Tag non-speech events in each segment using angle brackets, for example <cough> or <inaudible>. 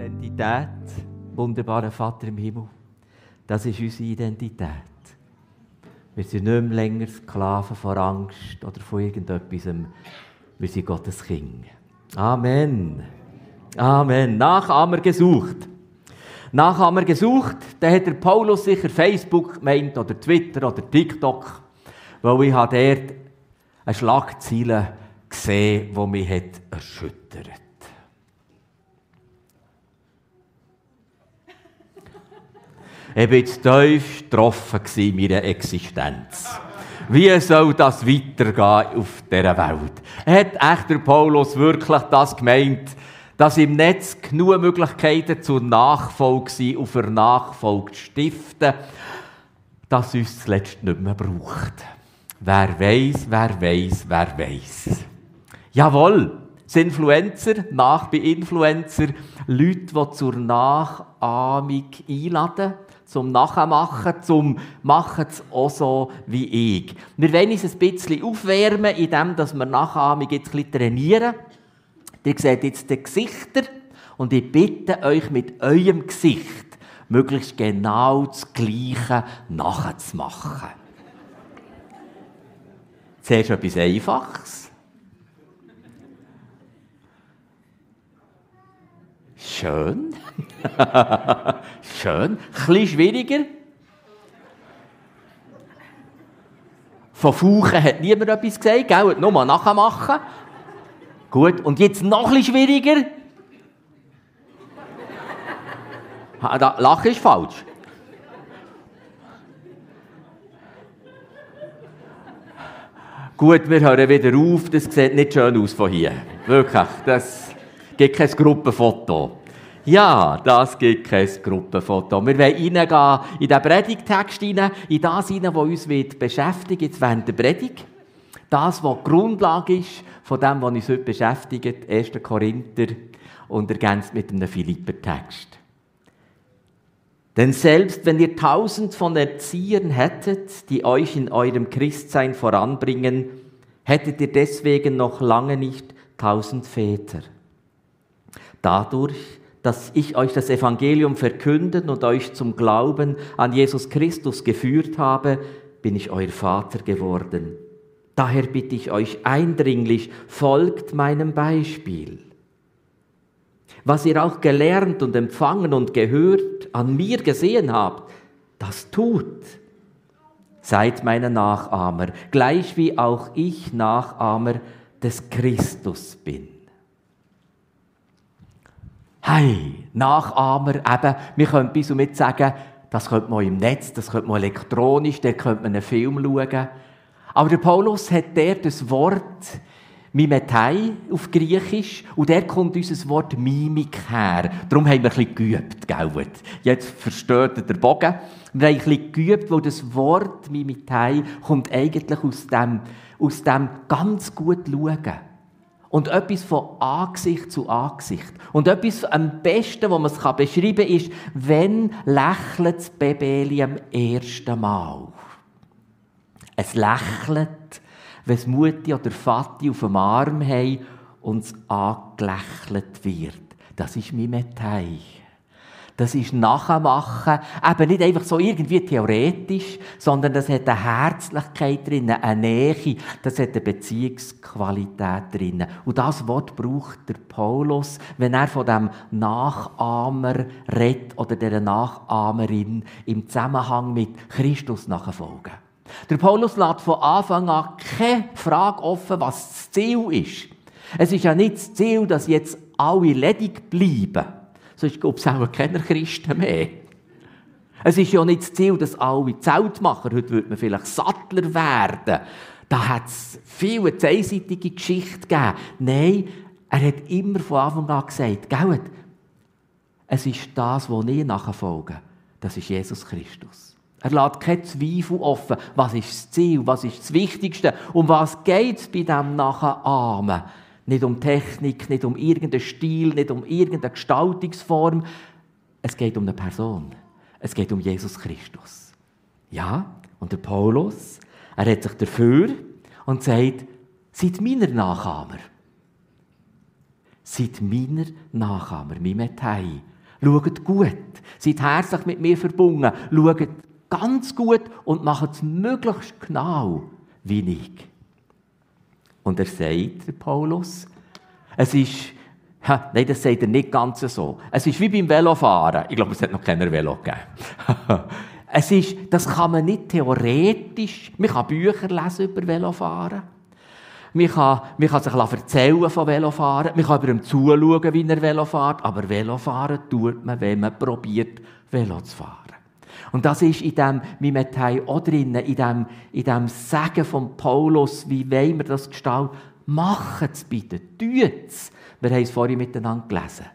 Identität, wunderbarer Vater im Himmel, das ist unsere Identität. Wir sind nicht mehr länger Sklaven vor Angst oder von irgendetwas. Wir sind Gottes Kind. Amen. Amen. Nachahmer gesucht. Nachahmer gesucht, dann hat der Paulus sicher Facebook gemeint oder Twitter oder TikTok, weil ich habe dort eine Schlagzeile gesehen, die mich hat erschüttert War jetzt tief getroffen in meiner Existenz. Wie soll das weitergehen auf dieser Welt? Hat echt der Paulus wirklich das gemeint, dass im Netz genug Möglichkeiten zur Nachfolge sind, auf der Nachfolge zu stiften, dass uns zuletzt nicht mehr braucht? Wer weiß, wer weiß, wer weiß. Jawohl, das Influencer, nach bei Influencer, Leute, die zur Nachahmung einladen, zum Nachmachen, zum Machen es auch so wie ich. Wir wollen uns ein bisschen aufwärmen, indem wir Nachahmung jetzt ein bisschen trainieren. Ihr seht jetzt die Gesichter und ich bitte euch mit eurem Gesicht möglichst genau das Gleiche nachzumachen. Zuerst etwas Einfaches. Schön. <laughs> Schön. Ein schwieriger. Von Fauchen hat niemand etwas gesagt, gell? Nur nachmachen. Gut, und jetzt noch ein schwieriger. Lachen ist falsch. Gut, wir hören wieder auf. Das sieht nicht schön aus von hier. Wirklich, das gibt kein Gruppenfoto. Ja, das gibt kein Gruppenfoto. Wir wollen reingehen in den Predigtext hinein, in das hinein, was uns beschäftigt jetzt während der Predigt. Das, was die Grundlage ist von dem, was uns heute beschäftigt, 1. Korinther und ergänzt mit einem Philipper-Text. Denn selbst wenn ihr tausend von Erziehern hättet, die euch in eurem Christsein voranbringen, hättet ihr deswegen noch lange nicht tausend Väter. Dadurch dass ich euch das Evangelium verkünden und euch zum Glauben an Jesus Christus geführt habe, bin ich euer Vater geworden. Daher bitte ich euch eindringlich, folgt meinem Beispiel. Was ihr auch gelernt und empfangen und gehört, an mir gesehen habt, das tut. Seid meine Nachahmer, gleich wie auch ich Nachahmer des Christus bin. Hey, Nachahmer, eben, wir können bis und mit sagen, das könnte man im Netz, das könnte man elektronisch, da könnte man einen Film schauen. Aber der Paulus hat der das Wort Mimetei auf Griechisch und der kommt unser Wort Mimik her. Darum haben wir ein bisschen geübt, gell? Jetzt versteht ihr den Bogen. Wir haben ein bisschen geübt, weil das Wort Mimetei kommt eigentlich aus dem, aus dem ganz gut schauen. Und etwas von Angesicht zu Angesicht. Und etwas am besten, was man es beschreiben kann, ist, wenn lächelt das Baby am ersten Mal. Es lächelt, wenn es Mutti oder Vati auf dem Arm haben und es angelächelt wird. Das ist Mimetei. Das ist Nachmachen, eben nicht einfach so irgendwie theoretisch, sondern das hat eine Herzlichkeit drin, eine Nähe, das hat eine Beziehungsqualität drin. Und das Wort braucht der Paulus, wenn er von dem Nachahmer redet oder der Nachahmerin im Zusammenhang mit Christus nachfolgen. Der Paulus lässt von Anfang an keine Frage offen, was das Ziel ist. Es ist ja nicht das Ziel, dass jetzt alle ledig bleiben sonst gibt es auch keine Christen mehr. Es ist ja nicht das Ziel, dass alle Zeltmacher, heute würde man vielleicht Sattler werden. Da hat es viel eine einseitige Geschichte gegeben. Nein, er hat immer von Anfang an gesagt, gell, es ist das, was ich nachfolge. Das ist Jesus Christus. Er lässt keinen Zweifel offen. Was ist das Ziel? Was ist das Wichtigste? Um was geht es bei dem Nachahmen? Nicht um Technik, nicht um irgendeinen Stil, nicht um irgendeine Gestaltungsform. Es geht um eine Person. Es geht um Jesus Christus. Ja, und der Paulus, er hat sich dafür und sagt, seid meiner Nachahmer. Seid meiner Nachahmer, Mimetai. Schaut gut. Seid herzlich mit mir verbunden. Schaut ganz gut und macht es möglichst genau wie ich. Und er sagt, Paulus, es ist, ha, nein, das sagt er nicht ganz so. Es ist wie beim Velofahren. Ich glaube, es hat noch keiner Velo gegeben. <laughs> es ist, das kann man nicht theoretisch, man kann Bücher lesen über Velofahren. Man kann, man kann sich erzählen von Velofahren. Man kann über ihm zuschauen, wie er Velo fährt. Aber Velofahren tut man, wenn man probiert, Velo zu fahren. Und das ist in dem Mimetai auch drin, in dem, in dem Sagen von Paulus, wie wollen wir das gestalten? Macht es bitte, tut es. Wir haben es vorhin miteinander gelesen.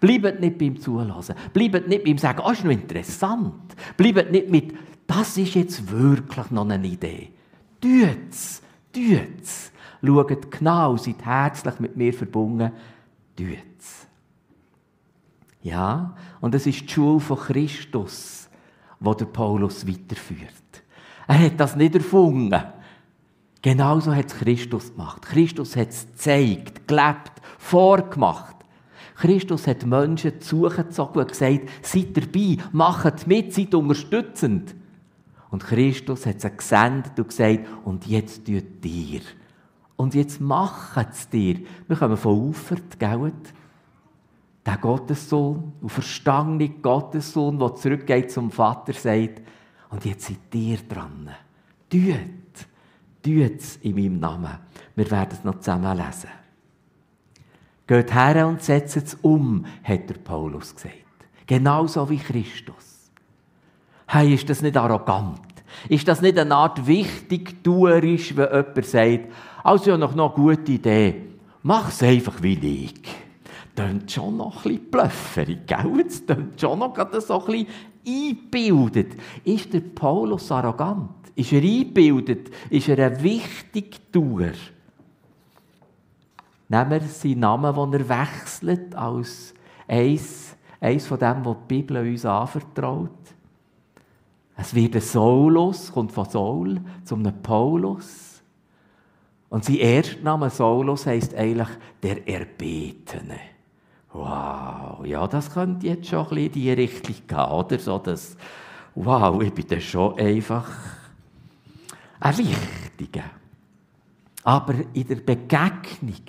Bleibt nicht beim Zulassen. Bleibt nicht beim Sagen, oh, ist noch interessant. Bleibt nicht mit, das ist jetzt wirklich noch eine Idee. Tut es, tut es. Schaut genau, seid herzlich mit mir verbunden. Tut es. Ja, und es ist die Schule von Christus wo der Paulus weiterführt. Er hat das nicht erfunden. Genauso hat es Christus gemacht. Christus hat es gezeigt, gelebt, vorgemacht. Christus hat Menschen zugezogen und gesagt, seid dabei, macht mit, seid unterstützend. Und Christus hat sie gesendet und gesagt, und jetzt tut dir. Und jetzt macht es dir. Wir kommen von Ufert, gell? Der Gottessohn, und verstandene Gottessohn, der zurückgeht zum Vater, sagt, und jetzt seid ihr dran. Tut, tut es in meinem Namen. Wir werden es noch zusammen lesen. Geht her und setzt es um, hat der Paulus gesagt. Genauso wie Christus. Hey, ist das nicht arrogant? Ist das nicht eine Art wichtigtuerisch, wenn jemand sagt, also ja noch eine gute Idee, mach es einfach wie ich tönt schon noch ein bisschen blöfferig, gell? Es tönt schon noch so ein bisschen eingebildet. Ist der Paulus arrogant? Ist er eingebildet? Ist er ein Wichtigtuer? Nehmen wir seinen Namen, den er wechselt, als eins, eins von dem, was die Bibel uns anvertraut. Es wird ein Saulus, kommt von Saul zu einem Paulus. Und sein Erstname Saulus heisst eigentlich der Erbetene. Wow, ja, das könnte jetzt schon ein bisschen in die Richtung gehen, oder? So das, wow, ich bin da schon einfach ein Wichtiger. Aber in der Begegnung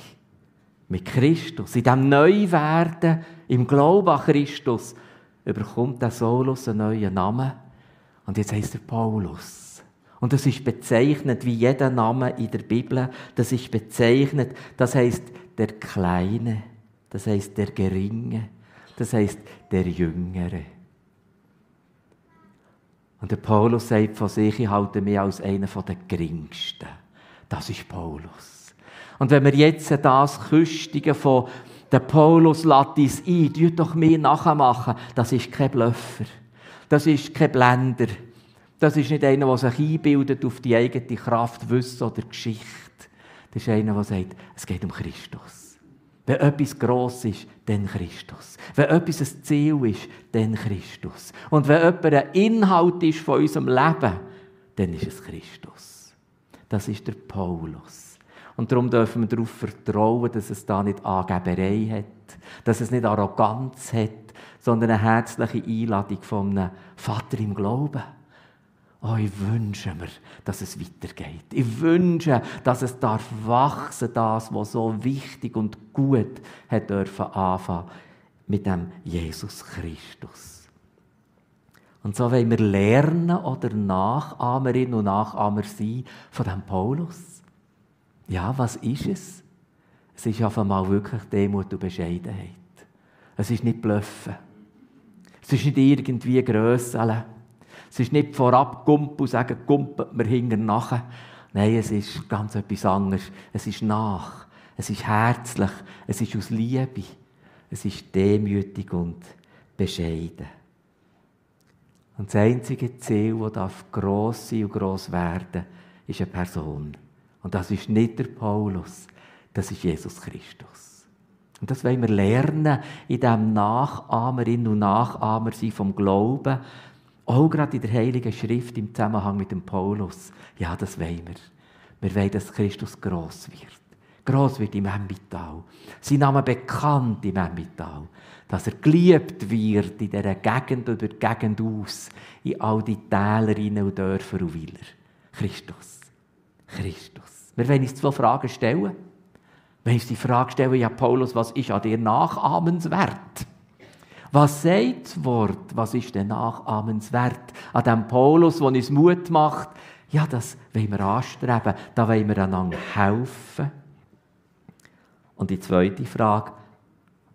mit Christus, in diesem Neuwerden, im Glauben an Christus, überkommt der Solus einen neuen Namen. Und jetzt heißt er Paulus. Und das ist bezeichnet wie jeder Name in der Bibel. Das ist bezeichnet, das heißt der Kleine das heißt der Geringe, das heißt der Jüngere. Und der Paulus sagt von sich, ich halte mich als einer der Geringsten. Das ist Paulus. Und wenn wir jetzt das Küstigen von der Paulus Lattis ein, tut doch mir nachmachen, das ist kein Blöffer. Das ist kein Blender. Das ist nicht einer, der sich einbildet auf die eigene Kraft, Wissen oder Geschichte. Das ist einer, der sagt, es geht um Christus. Wenn etwas gross ist, dann Christus. Wenn etwas ein Ziel ist, dann Christus. Und wenn jemand ein Inhalt ist von unserem Leben, dann ist es Christus. Das ist der Paulus. Und darum dürfen wir darauf vertrauen, dass es da nicht Angeberei hat, dass es nicht Arroganz hat, sondern eine herzliche Einladung von einem Vater im Glauben. Oh, ich wünsche mir, dass es weitergeht. Ich wünsche, dass es darf wachsen, das, was so wichtig und gut hat dürfen anfangen mit dem Jesus Christus. Und so wollen wir lernen oder Nachahmerin und Nachahmer sein von dem Paulus. Ja, was ist es? Es ist auf einmal wirklich Demut und Bescheidenheit. Es ist nicht Blöffen. Es ist nicht irgendwie Grösseln. Es ist nicht vorab Gump und sagen, gumpet mir hinten nachher. Nein, es ist ganz etwas anderes. Es ist nach. Es ist herzlich. Es ist aus Liebe. Es ist demütig und bescheiden. Und das einzige Ziel, das gross sein und gross werden ist eine Person. Und das ist nicht der Paulus, das ist Jesus Christus. Und das wollen wir lernen in diesem Nachahmerin und Nachahmer sein vom Glauben, auch gerade in der Heiligen Schrift im Zusammenhang mit dem Paulus. Ja, das wollen wir. Wir wollen, dass Christus gross wird. gross wird im Emmental. Sein Name bekannt im Emmental. Dass er geliebt wird in dieser Gegend oder die Gegend aus, in all die Täler und Dörfer und Willer. Christus. Christus. Wir wollen uns zwei Fragen stellen. Wenn uns die Frage stellen, ja Paulus, was ist an dir nachahmenswert? Was sagt das Wort? Was ist denn nachahmenswert an dem Paulus, der uns Mut macht? Ja, das wollen wir anstreben, da wollen wir einander helfen. Und die zweite Frage,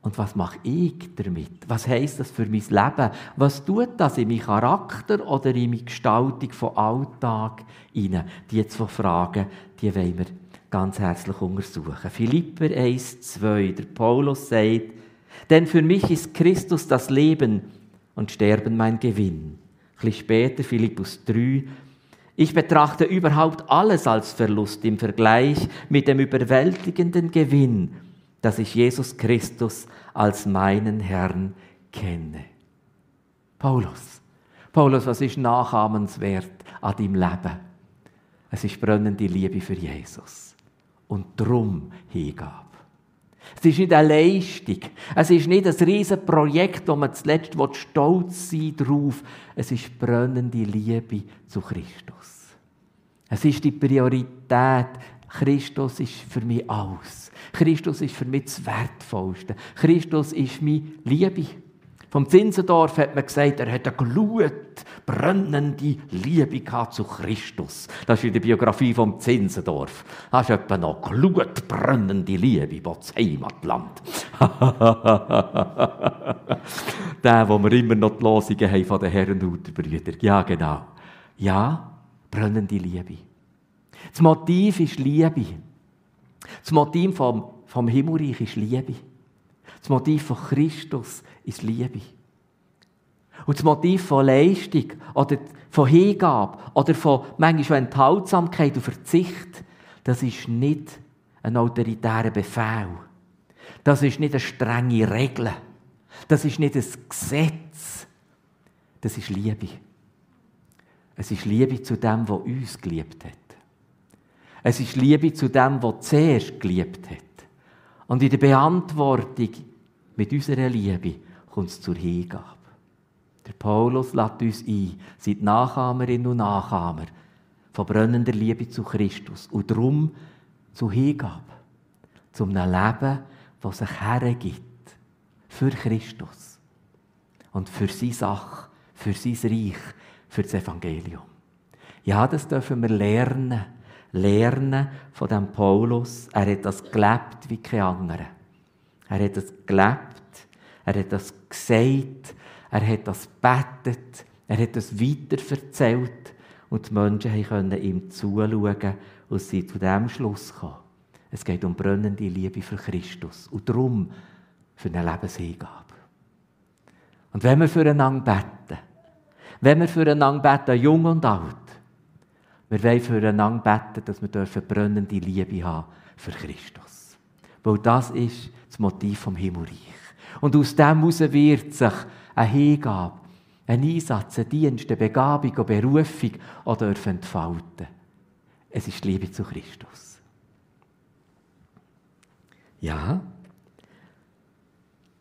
und was mache ich damit? Was heißt das für mein Leben? Was tut das in meinen Charakter oder in meine Gestaltung von Alltag hinein? Die zwei Fragen, die wollen wir ganz herzlich untersuchen. Philipper 1, 2. Der Paulus sagt, denn für mich ist Christus das Leben und Sterben mein Gewinn. Ein bisschen später, Philippus 3, ich betrachte überhaupt alles als Verlust im Vergleich mit dem überwältigenden Gewinn, dass ich Jesus Christus als meinen Herrn kenne. Paulus, Paulus, was ist nachahmenswert an deinem Leben? Es ist brennende Liebe für Jesus und drum Hingabe. Es ist nicht eine Leistung. Es ist nicht ein riesiges Projekt, wo man zuletzt stolz sein drauf. Es ist brennende Liebe zu Christus. Es ist die Priorität. Christus ist für mich alles. Christus ist für mich das Wertvollste. Christus ist meine Liebe. Vom Zinsendorf hat man gesagt, er hat eine Glut, brennende Liebe zu Christus. Das ist in der Biografie vom Zinsendorf. Da ist etwa noch Glut, brennende Liebe, das Heimatland. <laughs> Der, wo wir immer noch die Losungen haben von den Herrenhuterbrüdern. Ja, genau. Ja, brennende Liebe. Das Motiv ist Liebe. Das Motiv vom, vom Himmelreich ist Liebe. Das Motiv von Christus ist Liebe. Und das Motiv von Leistung oder von Hingabe oder von manchmal Enthaltsamkeit und Verzicht, das ist nicht ein autoritärer Befehl. Das ist nicht eine strenge Regel. Das ist nicht ein Gesetz. Das ist Liebe. Es ist Liebe zu dem, der uns geliebt hat. Es ist Liebe zu dem, der zuerst geliebt hat. Und in der Beantwortung mit unserer Liebe kommt es zur Hingabe. Der Paulus lädt uns ein, seid Nachahmerinnen und Nachahmer von brennender Liebe zu Christus und darum zu Hingabe, zu einem Leben, das sich hergibt für Christus und für seine Sache, für sein Reich, für das Evangelium. Ja, das dürfen wir lernen. Lernen von dem Paulus. Er hat das gelebt wie kein anderer. Er hat das gelebt, er hat das gesagt, er hat das betet, er hat das weiterverzählt und die Menschen können ihm zuschauen und sie zu dem Schluss kommen. Es geht um brennende Liebe für Christus und darum für eine Lebenshingabe. Und wenn wir füreinander beten, wenn wir füreinander beten, jung und alt, wir wollen füreinander beten, dass wir brennende Liebe haben für Christus. Weil das ist das Motiv vom Himmelreich. Und aus dem heraus wird sich eine Hingabe, ein Einsatz, ein Dienst, eine Begabung, eine Berufung oder entfalten. Es ist die Liebe zu Christus. Ja.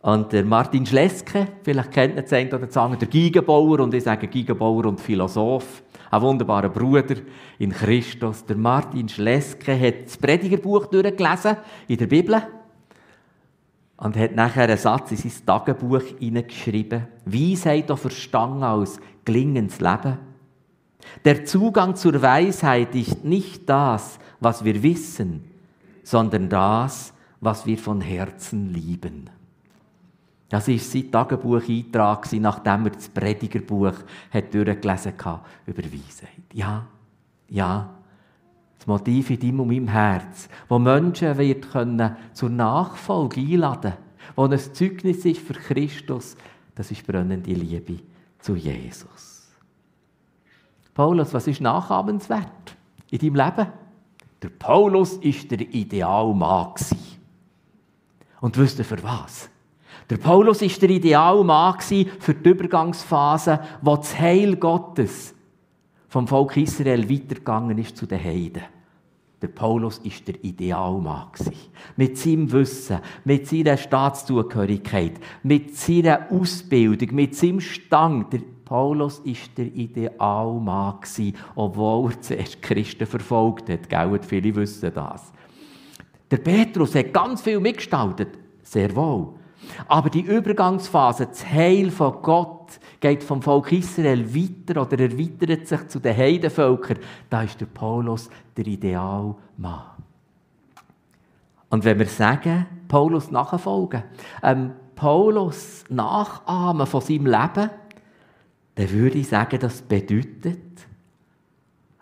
Und der Martin Schleske, vielleicht kennt ihr den oder der Gigenbauer, und ich sage Gigenbauer und Philosoph, ein wunderbarer Bruder in Christus. Der Martin Schleske hat das Predigerbuch durchgelesen in der Bibel und hat nachher einen Satz in sein Tagebuch hineingeschrieben. Weisheit auch verstanden als gelingendes Leben. Der Zugang zur Weisheit ist nicht das, was wir wissen, sondern das, was wir von Herzen lieben. Das war sein Tagebucheintrag, nachdem er das Predigerbuch durchgelesen hat über Weisheit. Ja, ja, das Motiv in deinem und meinem Herz, wo Menschen wird können zur Nachfolge einladen wo ein Zeugnis ist für Christus, das ist brennende Liebe zu Jesus. Paulus, was ist nachahmenswert in deinem Leben? Der Paulus ist der Idealmann. Und wisst ihr für was? Der Paulus ist der Idealmann für die Übergangsphase, wo das Heil Gottes vom Volk Israel weitergegangen ist zu den Heiden. Der Paulus ist der Idealmann. Mit seinem Wissen, mit seiner Staatszugehörigkeit, mit seiner Ausbildung, mit seinem Stand. Der Paulus ist der Idealmann, obwohl er zuerst Christen verfolgt hat. Gell? Viele wissen das. Der Petrus hat ganz viel mitgestaltet. Sehr wohl. Aber die Übergangsphase, das Heil von Gott, geht vom Volk Israel weiter oder erweitert sich zu den Heidenvölkern. Da ist der Paulus der Idealmann. Und wenn wir sagen, Paulus nachfolgen, ähm, Paulus nachahmen von seinem Leben, dann würde ich sagen, das bedeutet,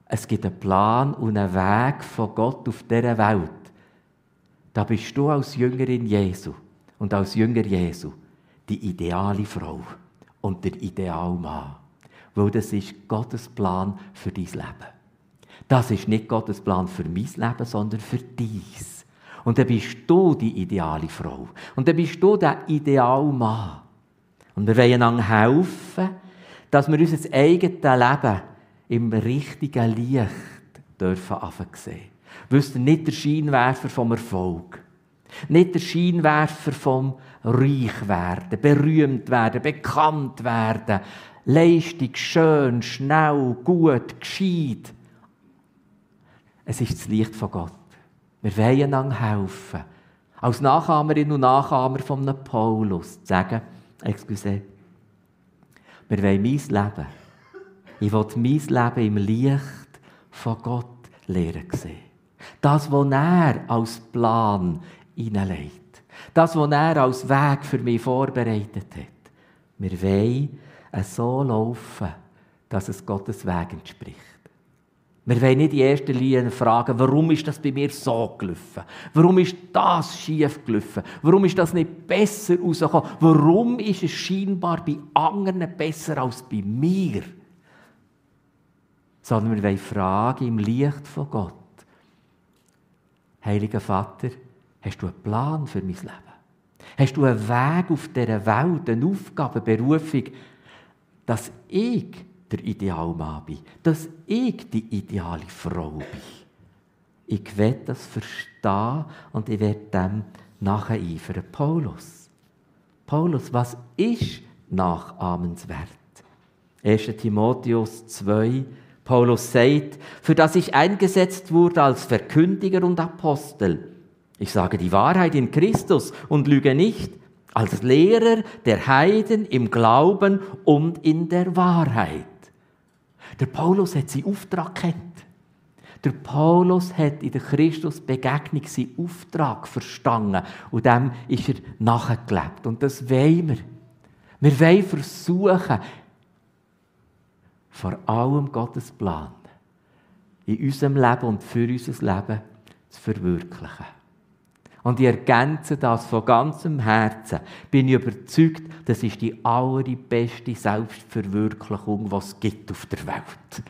es gibt einen Plan und einen Weg von Gott auf dieser Welt. Da bist du als Jüngerin Jesu und als Jünger Jesu die ideale Frau und der Idealmann. Weil das ist Gottes Plan für dein Leben. Das ist nicht Gottes Plan für mein Leben, sondern für dies. Und dann bist du die ideale Frau. Und dann bist du der Idealmann. Und wir wollen einander helfen, dass wir unser eigenes Leben im richtigen Licht dürfen sehen. Wisst ihr, nicht der Scheinwerfer vom Erfolg. Nicht der Scheinwerfer vom Reich werden, berühmt werden, bekannt werden, Leistung, schön, schnell, gut, gescheit. Es ist das Licht von Gott. Wir wollen einander helfen. Als Nachahmerin und Nachahmer von Paulus zu sagen, excuse, wir wollen mein Leben. Ich will mein Leben im Licht von Gott lernen sehen. Das, was er als Plan hineinlegt. Das, was er als Weg für mich vorbereitet hat. Wir wollen so laufen, dass es Gottes Weg entspricht. Wir wollen nicht in erster Linie fragen, warum ist das bei mir so gelaufen? Warum ist das schief gelaufen? Warum ist das nicht besser rausgekommen? Warum ist es scheinbar bei anderen besser als bei mir? Sondern wir wollen fragen im Licht von Gott. Heiliger Vater, Hast du einen Plan für mein Leben? Hast du einen Weg auf dieser Welt, eine Aufgabe, eine Berufung, dass ich der Idealmann bin, dass ich die ideale Frau bin? Ich werde das verstehen und ich werde dem nacheifern. Paulus. Paulus, was ist nachahmenswert? 1. Timotheus 2, Paulus sagt, für das ich eingesetzt wurde als Verkündiger und Apostel, ich sage die Wahrheit in Christus und lüge nicht, als Lehrer der Heiden im Glauben und in der Wahrheit. Der Paulus hat seinen Auftrag kennt. Der Paulus hat in der Christusbegegnung seinen Auftrag verstanden und dem ist er nachgelebt. Und das wollen wir. Wir wollen versuchen, vor allem Gottes Plan in unserem Leben und für unser Leben zu verwirklichen. Und ich ergänze das von ganzem Herzen. Bin ich überzeugt, das ist die allerbeste Selbstverwirklichung, was es gibt auf der Welt.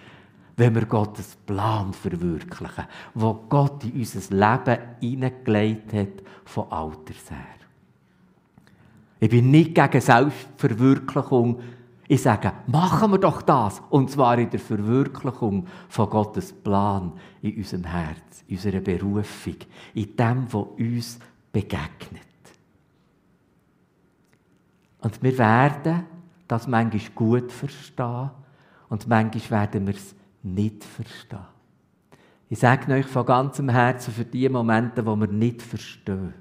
Wenn wir Gottes Plan verwirklichen, wo Gott in unser Leben hineingelegt hat, von Alters her. Ich bin nicht gegen Selbstverwirklichung. Ich sage, machen wir doch das. Und zwar in der Verwirklichung von Gottes Plan in unserem Herz in unserer Berufung, in dem, was uns begegnet. Und wir werden das manchmal gut verstehen und manchmal werden wir es nicht verstehen. Ich sage euch von ganzem Herzen für die Momente, wo wir nicht verstehen,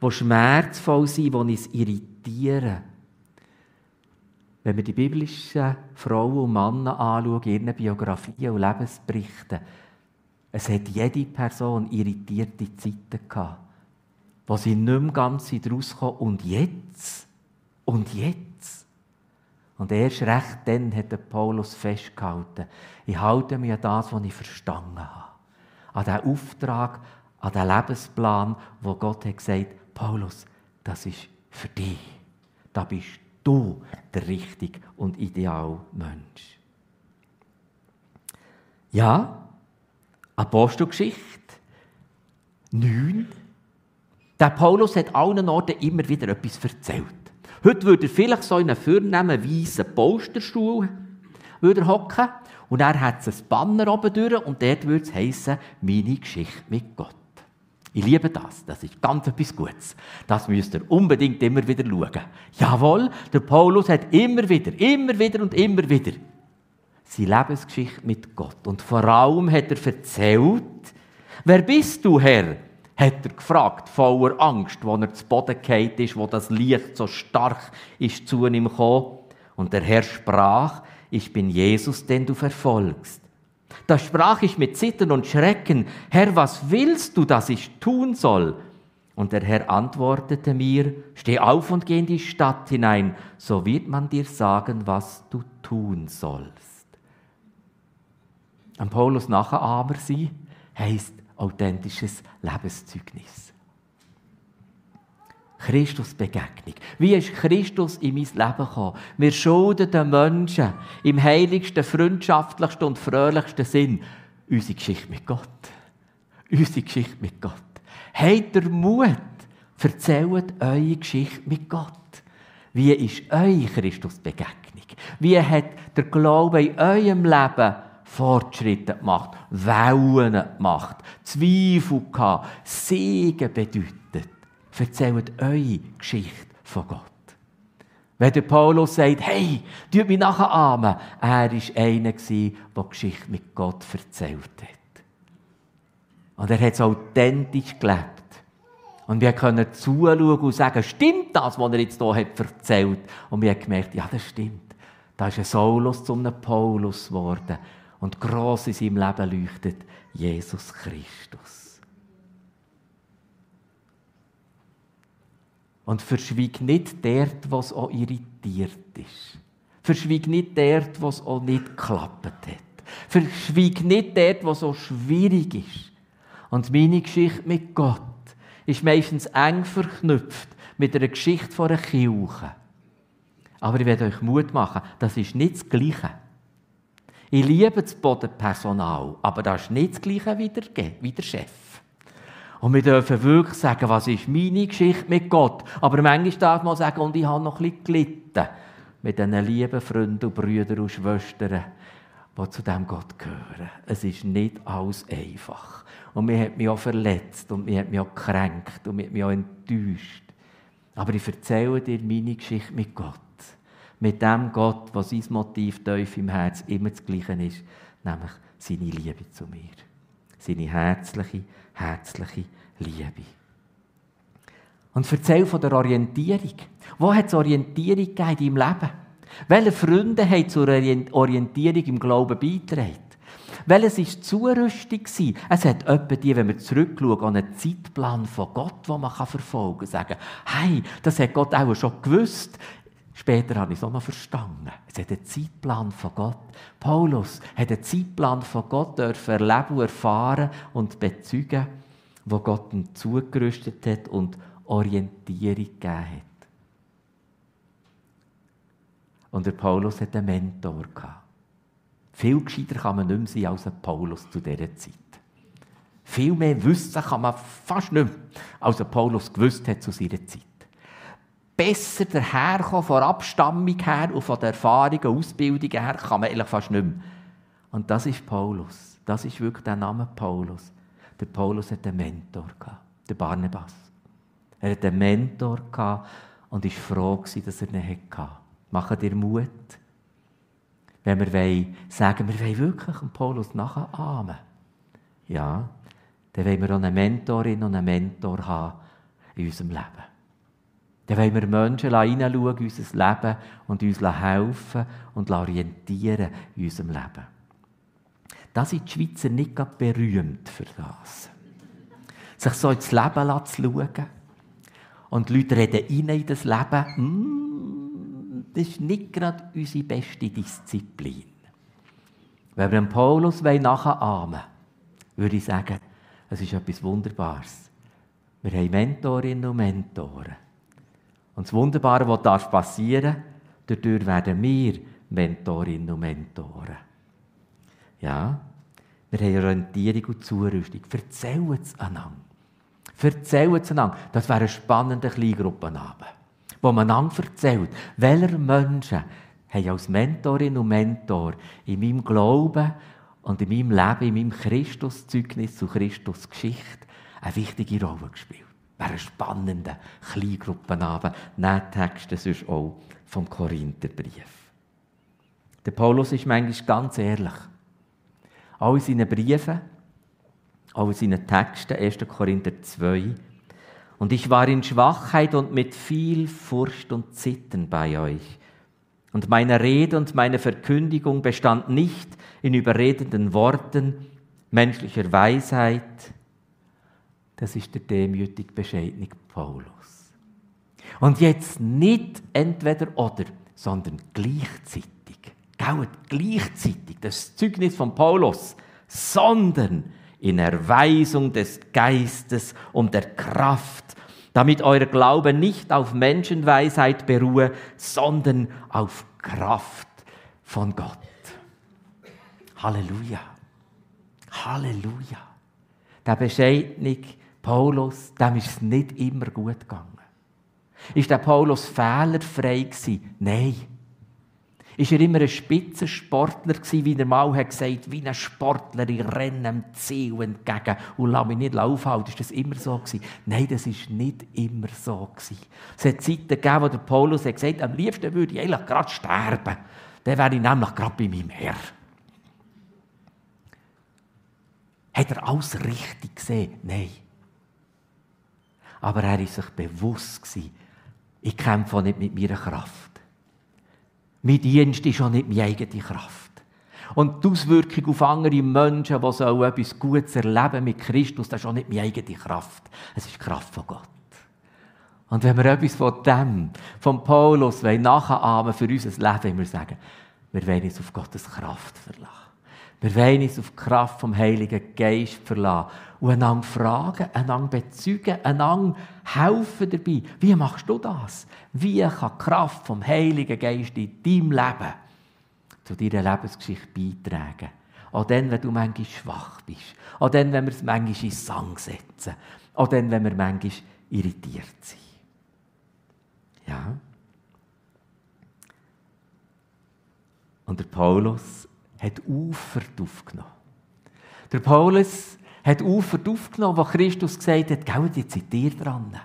wo schmerzvoll sind, wo uns irritieren. Wenn wir die biblischen Frauen und Männer anschauen, ihren Biografien und Lebensberichten, es hat jede Person irritierte Zeiten gehabt, wo sie nicht mehr ganz rauskommen. Und jetzt? Und jetzt? Und erst recht dann hat Paulus festgehalten, ich halte mich an das, was ich verstanden habe. An den Auftrag, an den Lebensplan, wo Gott hat gesagt, Paulus, das ist für dich. Da bist du der richtige und ideale Mensch. Ja, Apostelgeschichte 9. Der Paulus hat allen Orten immer wieder etwas erzählt. Heute würde er vielleicht so in einem vornehmen weißen Posterstuhl hocken Und er hat ein Banner oben durch und dort würde es heissen, meine Geschichte mit Gott. Ich liebe das. Das ist ganz etwas Gutes. Das müsst ihr unbedingt immer wieder schauen. Jawohl, der Paulus hat immer wieder, immer wieder und immer wieder seine Lebensgeschichte mit Gott. Und vor allem hat er erzählt, wer bist du, Herr? hat er gefragt, voller Angst, wo er zu Boden gefallen ist, wo das Licht so stark ist zu ihm gekommen. Und der Herr sprach, ich bin Jesus, den du verfolgst. Da sprach ich mit Zittern und Schrecken, Herr, was willst du, dass ich tun soll? Und der Herr antwortete mir, steh auf und geh in die Stadt hinein, so wird man dir sagen, was du tun sollst. Am Paulus Nachahmer sein heisst authentisches Lebenszeugnis. Christusbegegnung. Wie ist Christus in mein Leben gekommen? Wir schulden den Menschen im heiligsten, freundschaftlichsten und fröhlichsten Sinn unsere Geschichte mit Gott. Unsere Geschichte mit Gott. Habt ihr Mut? Erzählt eure Geschichte mit Gott. Wie ist eure Christusbegegnung? Wie hat der Glaube in eurem Leben Fortschritte gemacht, Wellen gemacht, Zweifel gehabt, Segen bedeutet? Erzählt eure Geschichte von Gott. Wenn der Paulus sagt, hey, tut mich nachahmen, er war einer, der Geschichte mit Gott erzählt hat. Und er hat es authentisch gelebt. Und wir können zuschauen und sagen, stimmt das, was er jetzt hier hat erzählt? Und wir haben gemerkt, ja, das stimmt. Da ist ein Saulus zu einem Paulus geworden. Und gross in seinem Leben leuchtet Jesus Christus. Und verschwieg nicht dort, was auch irritiert ist. Verschwieg nicht dort, was auch nicht geklappt hat. Verschwieg nicht dort, was so schwierig ist. Und meine Geschichte mit Gott ist meistens eng verknüpft mit einer Geschichte von einer Kirche. Aber ich werde euch Mut machen, das ist nicht das Gleiche. Ich liebe das Bodenpersonal, aber das ist nicht das Gleiche wie der, wie der Chef. Und wir dürfen wirklich sagen, was ist meine Geschichte mit Gott. Aber manchmal darf man sagen, und ich habe noch ein bisschen gelitten mit diesen lieben Freunden und Brüdern und Schwestern, die zu dem Gott gehören. Es ist nicht alles einfach. Und mir hat mich auch verletzt und mir hat mich auch gekränkt und mir hat mich auch enttäuscht. Aber ich erzähle dir meine Geschichte mit Gott. Mit dem Gott, was sein Motiv tief im Herz immer das Gleiche ist, nämlich seine Liebe zu mir. Seine herzliche, herzliche Liebe. Und erzähl von der Orientierung. Wo hat es Orientierung gegeben in deinem Leben? Welche Freunde haben zur Orientierung im Glauben beigetragen? Welches war die Zurüstung? Es hat etwa die, wenn wir zurückschauen, einen Zeitplan von Gott, den man verfolgen kann. Sagen, hey, das hat Gott auch schon gewusst. Später habe ich es auch noch verstanden. Es hat einen Zeitplan von Gott. Paulus hat einen Zeitplan von Gott erleben und erfahren und bezeugen wo Gott ihm zugerüstet hat und Orientierung gegeben hat. Und der Paulus hat einen Mentor. Viel gescheiter kann man nicht mehr sein als ein Paulus zu dieser Zeit. Viel mehr Wissen kann man fast nicht mehr, als ein Paulus gewusst hat zu seiner Zeit. Besser daherkommen, von der Abstammung her und von der Erfahrung und Ausbildung her, kann man eigentlich fast nicht mehr. Und das ist Paulus. Das ist wirklich der Name Paulus. Der Paulus hatte einen Mentor, der Barnabas. Er hatte einen Mentor und war froh, dass er ihn hatte. Machen dir Mut, wenn wir sagen, wir wollen wirklich einen Paulus nachahmen. Ja, dann wollen wir auch eine Mentorin und einen Mentor haben in unserem Leben. Dann wollen wir Menschen hineinschauen in unser Leben und uns helfen und orientieren in unserem Leben. Da sind die Schweizer nicht berühmt für das. Sich so ins Leben zu schauen. Und die Leute reden in das Leben. Mm, das ist nicht gerade unsere beste Disziplin. Wenn wir Paulus nachahmen wollen, würde ich sagen, es ist etwas Wunderbares. Wir haben Mentorinnen und Mentoren. Und das Wunderbare, was passieren darf, dadurch werden wir Mentorinnen und Mentoren. Ja, wir haben Orientierung und Zurüstung. Erzählen es einander. Erzählen es einander. Das wäre ein spannender Kleingruppenabend, wo man einander erzählt, welche Menschen haben als Mentorin und Mentor in meinem Glauben und in meinem Leben, in meinem Christuszeugnis zu Christus Geschichte eine wichtige Rolle gespielt. Wäre ein spannender Kleingruppenabend. Neben Texten sonst auch vom Korintherbrief. Der Paulus ist manchmal ganz ehrlich. All seine Briefe, all seine Texte, 1. Korinther 2. Und ich war in Schwachheit und mit viel Furcht und Zittern bei euch. Und meine Rede und meine Verkündigung bestand nicht in überredenden Worten, menschlicher Weisheit. Das ist der demütig bescheidene Paulus. Und jetzt nicht entweder oder, sondern gleichzeitig. Gell, gleichzeitig das Zeugnis von Paulus, sondern in Erweisung des Geistes und der Kraft, damit euer Glaube nicht auf Menschenweisheit beruhe, sondern auf Kraft von Gott. Halleluja. Halleluja. Der bescheidene Paulus, dem ist es nicht immer gut gegangen. Ist der Paulus fehlerfrei gewesen? Nein. Ist er immer ein Spitzensportler gewesen, wie er mal hat gesagt, wie ein Sportler, ich renne dem Ziel entgegen und lasse mich nicht aufhalten. Ist das immer so gewesen? Nein, das ist nicht immer so gewesen. Es hat Zeiten gegeben, wo der Paulus hat gesagt, am liebsten würde ich eigentlich gerade sterben. Dann wäre ich nämlich gerade bei meinem Herr. Hat er alles richtig gesehen? Nein. Aber er war sich bewusst, ich kämpfe nicht mit meiner Kraft. Mein Dienst ist auch nicht meine eigene Kraft. Und die Auswirkung auf andere Menschen, die so etwas Gutes erleben mit Christus, das ist auch nicht meine eigene Kraft. Es ist die Kraft von Gott. Und wenn wir etwas von dem, von Paulus, nachahmen für unser Leben, wir sagen, wir wollen uns auf Gottes Kraft verlassen. Wir wollen uns auf die Kraft vom Heiligen Geist verlassen und einander fragen, einander bezeugen, einander helfen dabei. Wie machst du das? Wie kann die Kraft vom Heiligen Geist in deinem Leben zu deiner Lebensgeschichte beitragen? Auch dann, wenn du manchmal schwach bist. Auch dann, wenn wir es manchmal in Sang setzen. Auch dann, wenn wir manchmal irritiert sind. Ja. Und der Paulus hat Ufert aufgenommen. Der Paulus hat Ufert aufgenommen, wo Christus gesagt hat, geht jetzt seid ihr dran.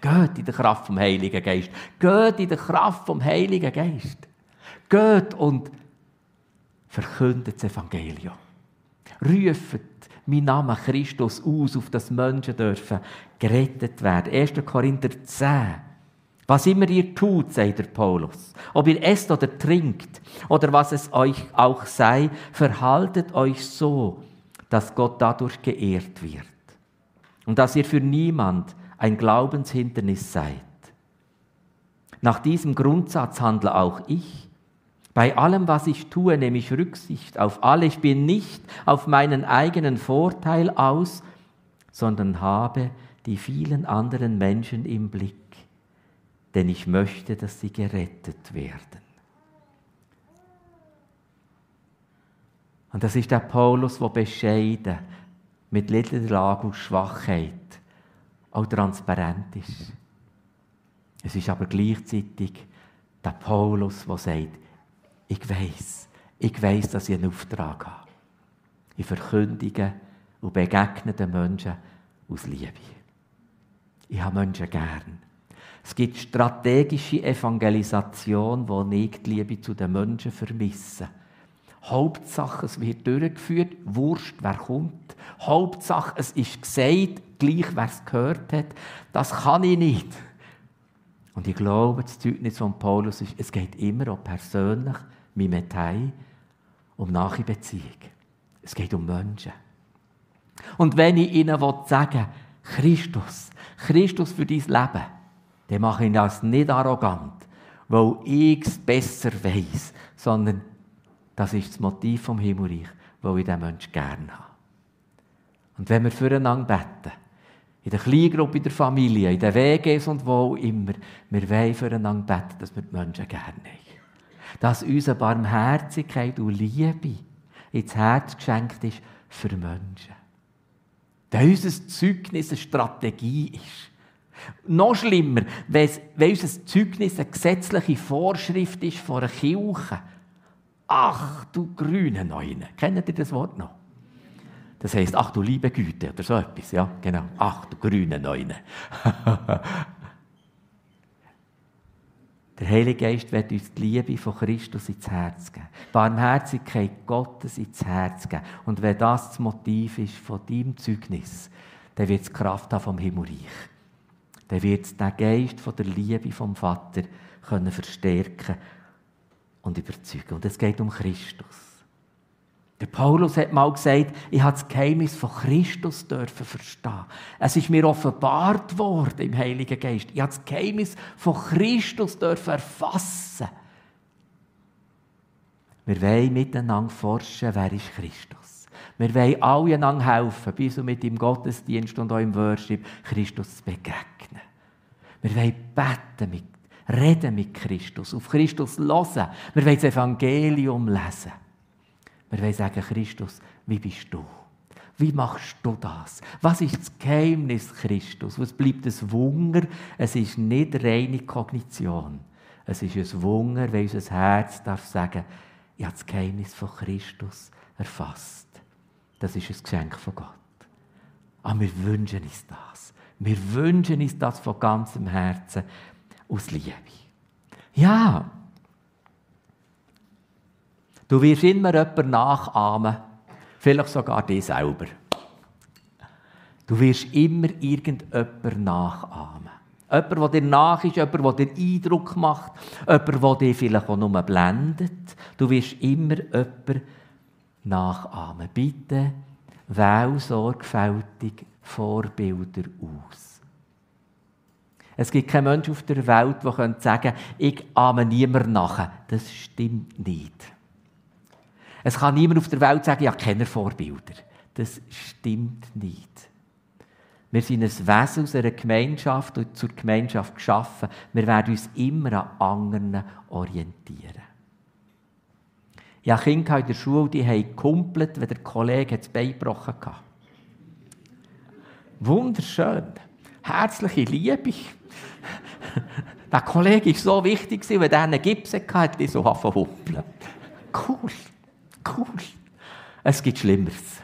Geht in der Kraft vom Heiligen Geist. Geht in der Kraft vom Heiligen Geist. Geht und verkündet das Evangelium. Ruft mein Name Christus aus, auf das Menschen dürfen gerettet werden. 1. Korinther 10. Was immer ihr tut, sagt der Paulus, ob ihr esst oder trinkt oder was es euch auch sei, verhaltet euch so, dass Gott dadurch geehrt wird und dass ihr für niemand ein Glaubenshindernis seid. Nach diesem Grundsatz handle auch ich. Bei allem, was ich tue, nehme ich Rücksicht auf alle. Ich bin nicht auf meinen eigenen Vorteil aus, sondern habe die vielen anderen Menschen im Blick denn ich möchte, dass sie gerettet werden. Und das ist der Paulus, der bescheiden, mit Niederlage und Schwachheit auch transparent ist. Es ist aber gleichzeitig der Paulus, der sagt, ich weiß, ich weiß, dass ich einen Auftrag habe. Ich verkündige und begegne den Menschen aus Liebe. Ich habe Menschen gern. Es gibt strategische Evangelisation, wo nicht die Liebe zu den Menschen vermissen. Hauptsache, es wird durchgeführt, wurscht, wer kommt. Hauptsache, es ist gesagt, gleich wer es gehört hat. Das kann ich nicht. Und ich glaube, das Zeugnis von Paulus ist, es geht immer auch persönlich, Mimetei, um nahe Beziehung. Es geht um Menschen. Und wenn ich ihnen sagen Christus, Christus für dein Leben, dann mache ich das nicht arrogant, weil ich es besser weiß, sondern das ist das Motiv vom Himmelreich, weil ich diesen Menschen gerne habe. Und wenn wir füreinander beten, in der Kleingruppe, in der Familie, in den WGs und wo immer, wir wollen füreinander beten, dass wir die Menschen gerne haben. Dass unsere Barmherzigkeit und Liebe ins Herz geschenkt ist für Menschen. Dass unser Zeugnis eine Strategie ist Noch schlimmer, wenn unser Zeugnis eine gesetzliche Vorschrift ist von einer Kirche. Ach, du grüne Neune. Kennt ihr das Wort noch? Das heißt, ach du liebe Güte oder so etwas, ja, genau. Ach du grüne Neune. <laughs> Der Heilige Geist wird uns die Liebe von Christus ins Herz geben. Die Barmherzigkeit Gottes ins Herz geben. Und wenn das das Motiv ist von deinem Zeugnis, dann wird es Kraft haben vom Himmelreich. Dann wird es den Geist von der Liebe vom Vater können verstärken und überzeugen. Und es geht um Christus. Der Paulus hat mal gesagt, ich habe das Geheimnis von Christus dürfen verstehen. Es ist mir offenbart worden im Heiligen Geist. Ich habe das Geheimnis von Christus dürfen erfassen. Wir wollen miteinander forschen, wer ist Christus. Wir wollen alle einander helfen, bis und mit im Gottesdienst und auch im Worship Christus zu begegnen. Wir wollen beten, mit, reden mit Christus, auf Christus hören. Wir wollen das Evangelium lesen. Wir wollen sagen, Christus, wie bist du? Wie machst du das? Was ist das Geheimnis Christus? Was bleibt ein Wunder? Es ist nicht reine Kognition. Es ist ein Wunder, weil unser Herz darf sagen, ich habe das Geheimnis von Christus erfasst. Das ist ein Geschenk von Gott. Aber wir wünschen uns das. Wir wünschen uns das von ganzem Herzen aus Liebe. Ja, Du wirst immer jemanden nachahmen, vielleicht sogar dich selber. Du wirst immer irgendjemanden nachahmen. Jemand, der dir nach ist, jemand, der dir Eindruck macht, jemand, der dich vielleicht auch nur blendet. Du wirst immer jemanden nachahmen. Bitte wähl sorgfältig Vorbilder aus. Es gibt keinen Menschen auf der Welt, der sagen könnte, ich ahme niemand nach. Das stimmt nicht. Es kann niemand auf der Welt sagen, ich habe keine Vorbilder. Das stimmt nicht. Wir sind ein Wesen aus einer Gemeinschaft und zur Gemeinschaft geschaffen. Wir werden uns immer an anderen orientieren. Ja, Kinder in der Schule, die haben gekumpelt, wenn der Kollege das Bein gebrochen hat. Wunderschön. Herzliche Liebe. <laughs> Der Kollege war so wichtig, wenn er einen Gips hatte, hat er so angefangen Cool. Cool. Es gibt Schlimmeres.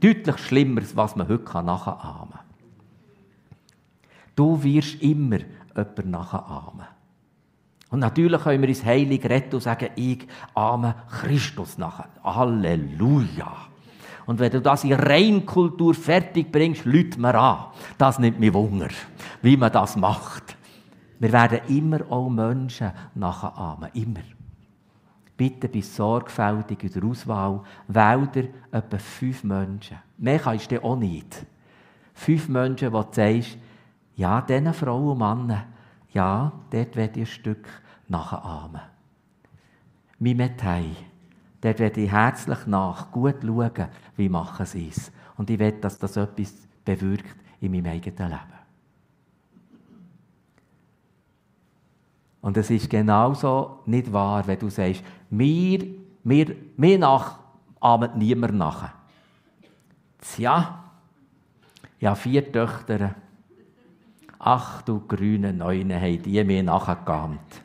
Deutlich Schlimmeres, was man heute nachahmen kann. Du wirst immer jemanden nachahmen. Und natürlich können wir ins Heilige retten sagen, ich ahme Christus nach. Halleluja. Und wenn du das in Reinkultur fertig bringst, lüt mir an. Das nimmt mich Wunder, wie man das macht. Wir werden immer auch Menschen nachahmen. Immer. Bitte bist sorgfältig in der Auswahl. Wähl dir etwa fünf Menschen. Mehr kannst du auch nicht. Fünf Menschen, wo du sagst, ja, diesen Frauen und Männern, ja, dort werde ich ein Stück nachahmen. Mimetei. Dort werde ich herzlich nach, gut schauen, wie machen sie es. Und ich will, dass das etwas bewirkt in meinem eigenen Leben. Und es ist genauso nicht wahr, wenn du sagst, mir, mir, mir nach ahmet niemand nach. Tja, ja, vier Töchter. Ach du grüne Neune, haben die mir nachgeahmt.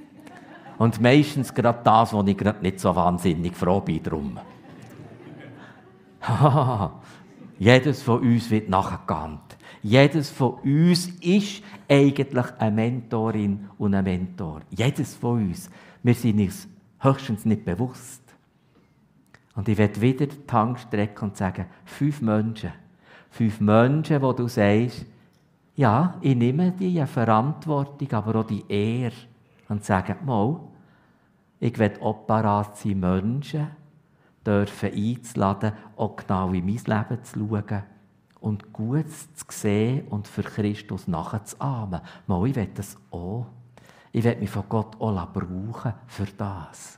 Und meistens gerade das, wo ich gerade nicht so wahnsinnig froh bin drum. <laughs> Jedes von uns wird nachgeahmt. Jedes von uns ist eigentlich eine Mentorin und ein Mentor. Jedes von uns. Wir sind uns höchstens nicht bewusst. Und ich werde wieder die Hand strecken und sagen, fünf Menschen. Fünf Menschen, wo du sagst, ja, ich nehme die Verantwortung, aber auch die Ehre. Und sage, mal, ich werde auch parat sein, Menschen dürfen einzuladen, auch genau in mein Leben zu schauen und Gutes zu sehen und für Christus nachzuahmen. Mal, ich will das auch. Ich will mich von Gott auch brauchen für das.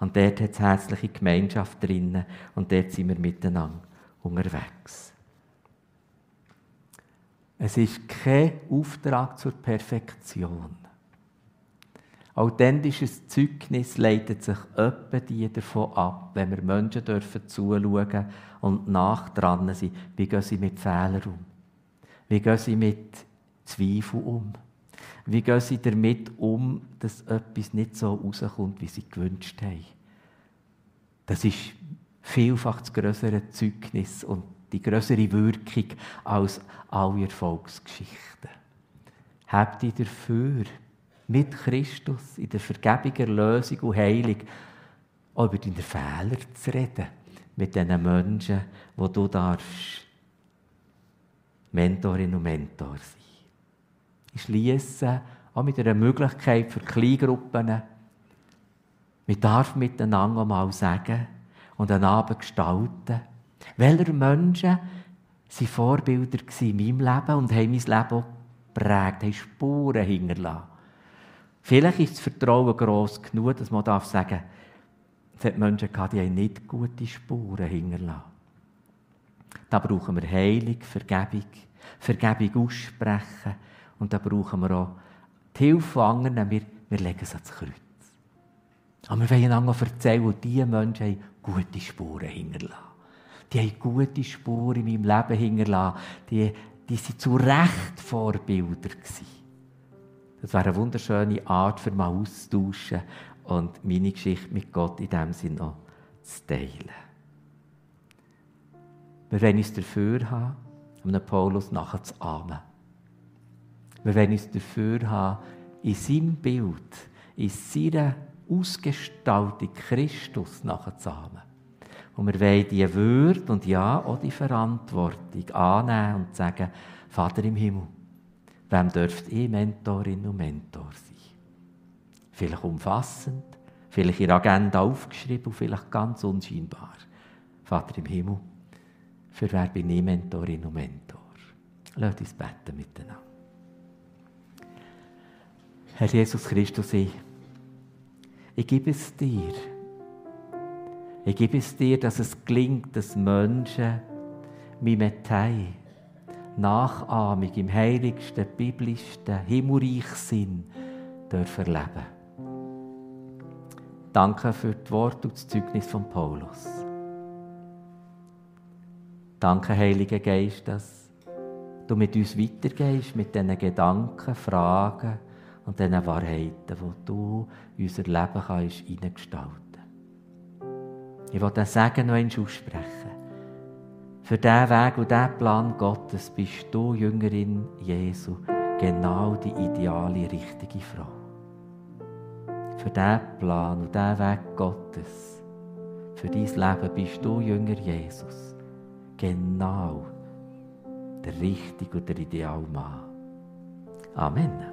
Und dort hat es herzliche Gemeinschaft drinnen und dort sind wir miteinander unterwegs. Es ist kein Auftrag zur Perfektion. Authentisches Zeugnis leitet sich öppe die davon ab, wenn wir Menschen dürfen zuschauen und nach dran sind. Wie gehen sie mit Fehlern um? Wie gehen sie mit Zweifel um? Wie gehen sie damit um, dass etwas nicht so rauskommt, wie sie gewünscht haben? Das ist vielfach das größere Zeugnis und die größere Wirkung als alle Erfolgsgeschichten. Habt ihr dafür, mit Christus in der Vergebung, Erlösung und Heilung, auch über deine Fehler zu reden, mit diesen Menschen, wo du darfst Mentorin und Mentor sein. Ich schließe auch mit einer Möglichkeit für Kleingruppen. Wir dürfen miteinander mal sagen und einen Abend gestalten. Welche Menschen waren Vorbilder in meinem Leben und haben mein Leben auch geprägt, haben Spuren hinterlassen. Vielleicht ist das Vertrauen gross genug, dass man darf sagen es hat Menschen gehabt, die nicht gute Spuren hinterlassen. Da brauchen wir Heilung, Vergebung, Vergebung aussprechen und da brauchen wir auch die Hilfe von anderen, wir, wir legen es ans Kreuz. Aber wir wollen einander erzählen, diese Menschen haben gute Spuren hinterlassen. Die haben gute Spuren in meinem Leben hinterlassen. Die, die waren zu Recht Vorbilder. Gewesen. Das wäre eine wunderschöne Art, für mal auszutauschen und meine Geschichte mit Gott in diesem Sinne noch zu teilen. Wir wollen uns dafür haben, den Paulus nachzuahmen. Wir wollen uns dafür haben, in seinem Bild, in seiner Ausgestaltung Christus nachzuahmen. Und wir wollen die Würde und ja auch die Verantwortung annehmen und sagen, Vater im Himmel, wem dürft ihr Mentorin und Mentor sein? Vielleicht umfassend, vielleicht der Agenda aufgeschrieben und vielleicht ganz unscheinbar. Vater im Himmel, für wer bin ich Mentorin und Mentor? Lass uns beten miteinander. Herr Jesus Christus, ich, ich gebe es dir. Ich gebe es dir, dass es gelingt, dass Menschen Mimetei, Nachahmung im heiligsten, biblischsten, himmelreich Sinn dürfen erleben. Danke für das Wort und das Zeugnis von Paulus. Danke, Heiliger Geist, dass du mit uns weitergehst, mit diesen Gedanken, Fragen und diesen Wahrheiten, die du in unser Leben kannst hineingestalten Ich will das Sagen noch einmal aussprechen. Für diesen Weg und diesen Plan Gottes bist du, Jüngerin Jesu, genau die ideale, richtige Frau für diesen Plan und diesen Weg Gottes, für dein Leben bist du, Jünger Jesus, genau der richtige und der ideale Mann. Amen.